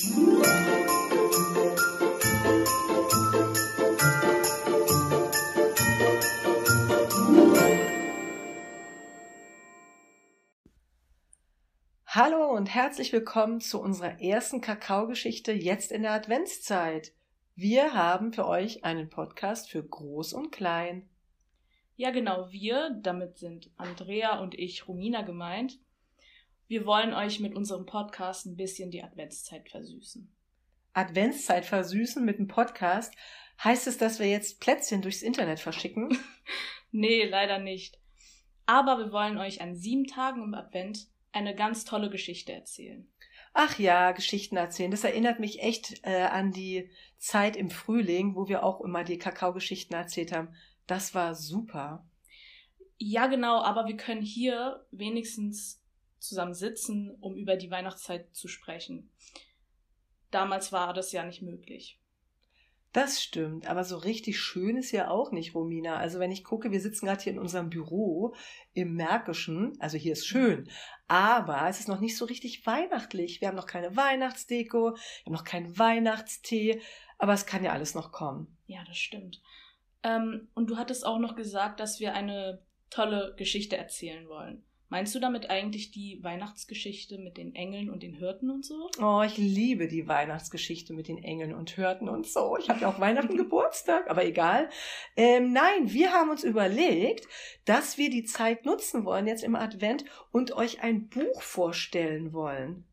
Hallo und herzlich willkommen zu unserer ersten Kakaogeschichte jetzt in der Adventszeit. Wir haben für euch einen Podcast für Groß und Klein. Ja, genau, wir, damit sind Andrea und ich, Romina gemeint. Wir wollen euch mit unserem Podcast ein bisschen die Adventszeit versüßen. Adventszeit versüßen mit dem Podcast? Heißt es, dass wir jetzt Plätzchen durchs Internet verschicken? nee, leider nicht. Aber wir wollen euch an sieben Tagen im Advent eine ganz tolle Geschichte erzählen. Ach ja, Geschichten erzählen. Das erinnert mich echt äh, an die Zeit im Frühling, wo wir auch immer die Kakaogeschichten erzählt haben. Das war super. Ja, genau, aber wir können hier wenigstens zusammen sitzen, um über die Weihnachtszeit zu sprechen. Damals war das ja nicht möglich. Das stimmt, aber so richtig schön ist ja auch nicht, Romina. Also wenn ich gucke, wir sitzen gerade hier in unserem Büro im Märkischen, also hier ist schön, aber es ist noch nicht so richtig weihnachtlich. Wir haben noch keine Weihnachtsdeko, wir haben noch keinen Weihnachtstee, aber es kann ja alles noch kommen. Ja, das stimmt. Ähm, und du hattest auch noch gesagt, dass wir eine tolle Geschichte erzählen wollen. Meinst du damit eigentlich die Weihnachtsgeschichte mit den Engeln und den Hirten und so? Oh, ich liebe die Weihnachtsgeschichte mit den Engeln und Hirten und so. Ich habe ja auch Weihnachten Geburtstag, aber egal. Ähm, nein, wir haben uns überlegt, dass wir die Zeit nutzen wollen jetzt im Advent und euch ein Buch vorstellen wollen.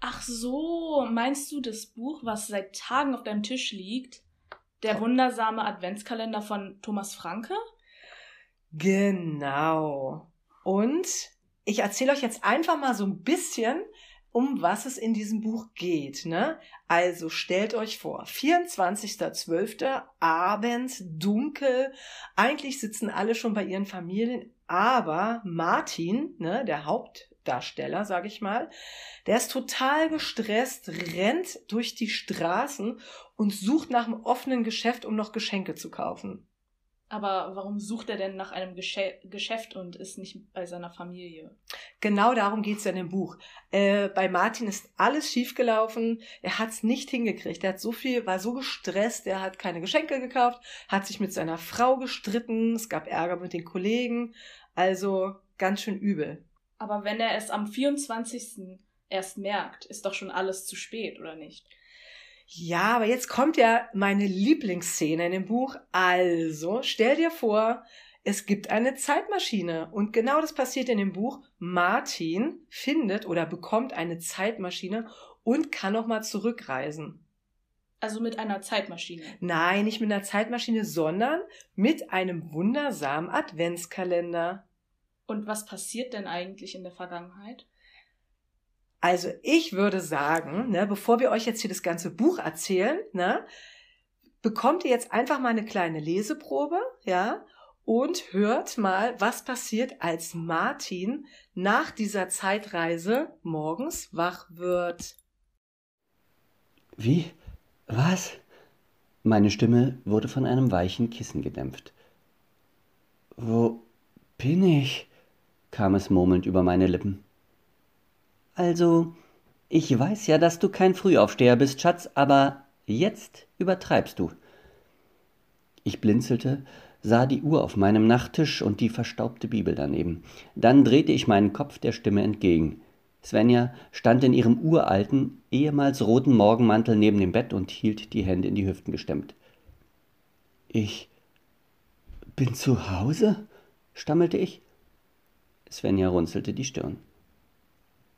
Ach so, meinst du das Buch, was seit Tagen auf deinem Tisch liegt? Der wundersame Adventskalender von Thomas Franke? Genau. Und ich erzähle euch jetzt einfach mal so ein bisschen, um was es in diesem Buch geht. Ne? Also stellt euch vor, 24.12. abends, dunkel, eigentlich sitzen alle schon bei ihren Familien, aber Martin, ne, der Hauptdarsteller, sag ich mal, der ist total gestresst, rennt durch die Straßen und sucht nach einem offenen Geschäft, um noch Geschenke zu kaufen. Aber warum sucht er denn nach einem Geschäft und ist nicht bei seiner Familie? Genau darum geht es ja in dem Buch. Äh, bei Martin ist alles schiefgelaufen. Er hat es nicht hingekriegt. Er hat so viel, war so gestresst, er hat keine Geschenke gekauft, hat sich mit seiner Frau gestritten, es gab Ärger mit den Kollegen. Also ganz schön übel. Aber wenn er es am 24. erst merkt, ist doch schon alles zu spät, oder nicht? Ja, aber jetzt kommt ja meine Lieblingsszene in dem Buch. Also, stell dir vor, es gibt eine Zeitmaschine. Und genau das passiert in dem Buch. Martin findet oder bekommt eine Zeitmaschine und kann nochmal zurückreisen. Also mit einer Zeitmaschine? Nein, nicht mit einer Zeitmaschine, sondern mit einem wundersamen Adventskalender. Und was passiert denn eigentlich in der Vergangenheit? Also ich würde sagen, ne, bevor wir euch jetzt hier das ganze Buch erzählen, ne, bekommt ihr jetzt einfach mal eine kleine Leseprobe, ja, und hört mal, was passiert, als Martin nach dieser Zeitreise morgens wach wird. Wie? Was? Meine Stimme wurde von einem weichen Kissen gedämpft. Wo bin ich? kam es murmelnd über meine Lippen. Also, ich weiß ja, dass du kein Frühaufsteher bist, Schatz, aber jetzt übertreibst du. Ich blinzelte, sah die Uhr auf meinem Nachttisch und die verstaubte Bibel daneben. Dann drehte ich meinen Kopf der Stimme entgegen. Svenja stand in ihrem uralten, ehemals roten Morgenmantel neben dem Bett und hielt die Hände in die Hüften gestemmt. Ich bin zu Hause? stammelte ich. Svenja runzelte die Stirn.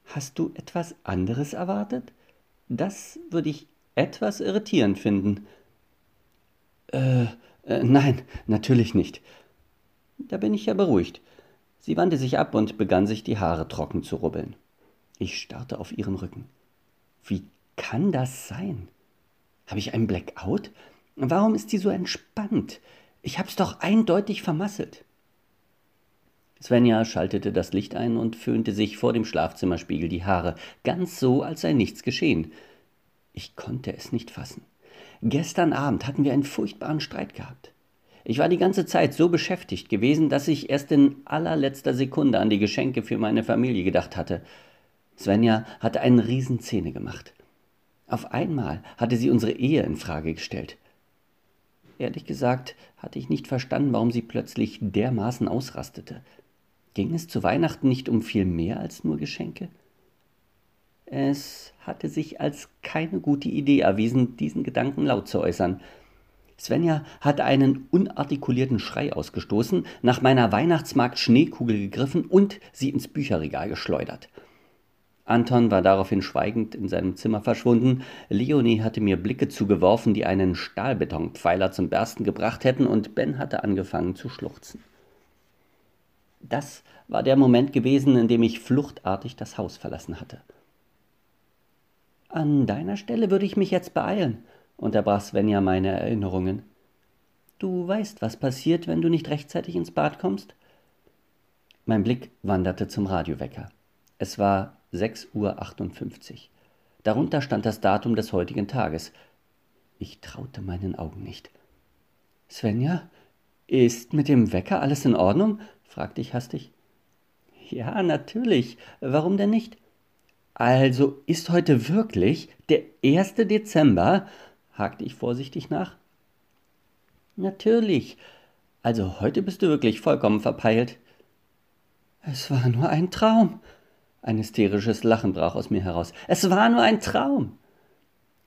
Hast du etwas anderes erwartet? Das würde ich etwas irritierend finden. Äh, äh, nein, natürlich nicht. Da bin ich ja beruhigt. Sie wandte sich ab und begann sich die Haare trocken zu rubbeln. Ich starrte auf ihren Rücken. Wie kann das sein? Habe ich einen Blackout? Warum ist sie so entspannt? Ich hab's doch eindeutig vermasselt. Svenja schaltete das Licht ein und föhnte sich vor dem Schlafzimmerspiegel die Haare, ganz so, als sei nichts geschehen. Ich konnte es nicht fassen. Gestern Abend hatten wir einen furchtbaren Streit gehabt. Ich war die ganze Zeit so beschäftigt gewesen, dass ich erst in allerletzter Sekunde an die Geschenke für meine Familie gedacht hatte. Svenja hatte einen Riesenzähne gemacht. Auf einmal hatte sie unsere Ehe in Frage gestellt. Ehrlich gesagt hatte ich nicht verstanden, warum sie plötzlich dermaßen ausrastete. Ging es zu Weihnachten nicht um viel mehr als nur Geschenke? Es hatte sich als keine gute Idee erwiesen, diesen Gedanken laut zu äußern. Svenja hatte einen unartikulierten Schrei ausgestoßen, nach meiner Weihnachtsmarkt-Schneekugel gegriffen und sie ins Bücherregal geschleudert. Anton war daraufhin schweigend in seinem Zimmer verschwunden. Leonie hatte mir Blicke zugeworfen, die einen Stahlbetonpfeiler zum Bersten gebracht hätten, und Ben hatte angefangen zu schluchzen. Das war der Moment gewesen, in dem ich fluchtartig das Haus verlassen hatte. An deiner Stelle würde ich mich jetzt beeilen, unterbrach Svenja meine Erinnerungen. Du weißt, was passiert, wenn du nicht rechtzeitig ins Bad kommst? Mein Blick wanderte zum Radiowecker. Es war 6.58 Uhr. Darunter stand das Datum des heutigen Tages. Ich traute meinen Augen nicht. Svenja, ist mit dem Wecker alles in Ordnung? fragte ich hastig. Ja, natürlich. Warum denn nicht? Also ist heute wirklich der 1. Dezember? hakte ich vorsichtig nach. Natürlich. Also heute bist du wirklich vollkommen verpeilt. Es war nur ein Traum. Ein hysterisches Lachen brach aus mir heraus. Es war nur ein Traum.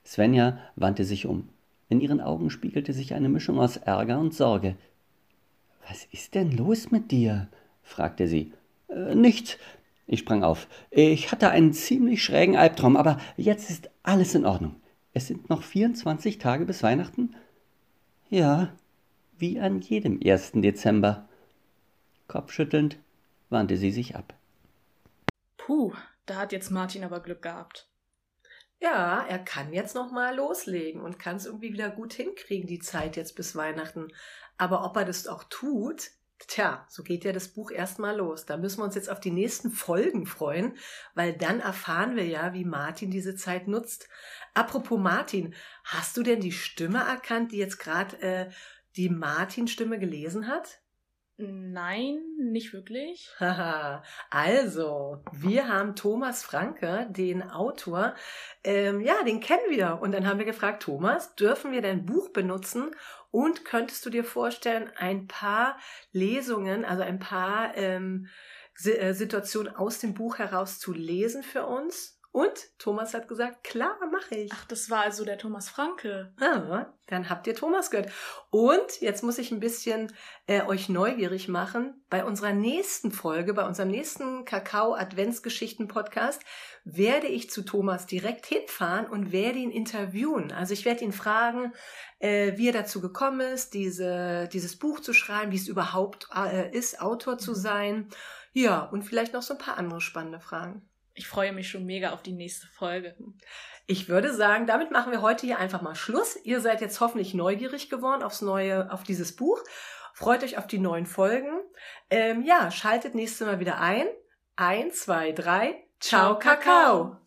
Svenja wandte sich um. In ihren Augen spiegelte sich eine Mischung aus Ärger und Sorge. Was ist denn los mit dir? fragte sie. Äh, nichts. Ich sprang auf. Ich hatte einen ziemlich schrägen Albtraum, aber jetzt ist alles in Ordnung. Es sind noch 24 Tage bis Weihnachten? Ja, wie an jedem 1. Dezember. Kopfschüttelnd wandte sie sich ab. Puh, da hat jetzt Martin aber Glück gehabt. Ja, er kann jetzt noch mal loslegen und kann es irgendwie wieder gut hinkriegen, die Zeit jetzt bis Weihnachten. Aber ob er das auch tut, tja, so geht ja das Buch erstmal los. Da müssen wir uns jetzt auf die nächsten Folgen freuen, weil dann erfahren wir ja, wie Martin diese Zeit nutzt. Apropos Martin, hast du denn die Stimme erkannt, die jetzt gerade äh, die Martin-Stimme gelesen hat? Nein, nicht wirklich. Also, wir haben Thomas Franke, den Autor, ähm, ja, den kennen wir. Und dann haben wir gefragt, Thomas, dürfen wir dein Buch benutzen? Und könntest du dir vorstellen, ein paar Lesungen, also ein paar ähm, äh, Situationen aus dem Buch heraus zu lesen für uns? Und Thomas hat gesagt, klar, mache ich. Ach, das war also der Thomas Franke. Ah, dann habt ihr Thomas gehört. Und jetzt muss ich ein bisschen äh, euch neugierig machen. Bei unserer nächsten Folge, bei unserem nächsten Kakao-Adventsgeschichten-Podcast, werde ich zu Thomas direkt hinfahren und werde ihn interviewen. Also ich werde ihn fragen, äh, wie er dazu gekommen ist, diese, dieses Buch zu schreiben, wie es überhaupt äh, ist, Autor zu mhm. sein. Ja, und vielleicht noch so ein paar andere spannende Fragen. Ich freue mich schon mega auf die nächste Folge. Ich würde sagen, damit machen wir heute hier einfach mal Schluss. Ihr seid jetzt hoffentlich neugierig geworden aufs neue, auf dieses Buch. Freut euch auf die neuen Folgen. Ähm, ja, schaltet nächstes Mal wieder ein. Eins, zwei, drei. Ciao, Kakao.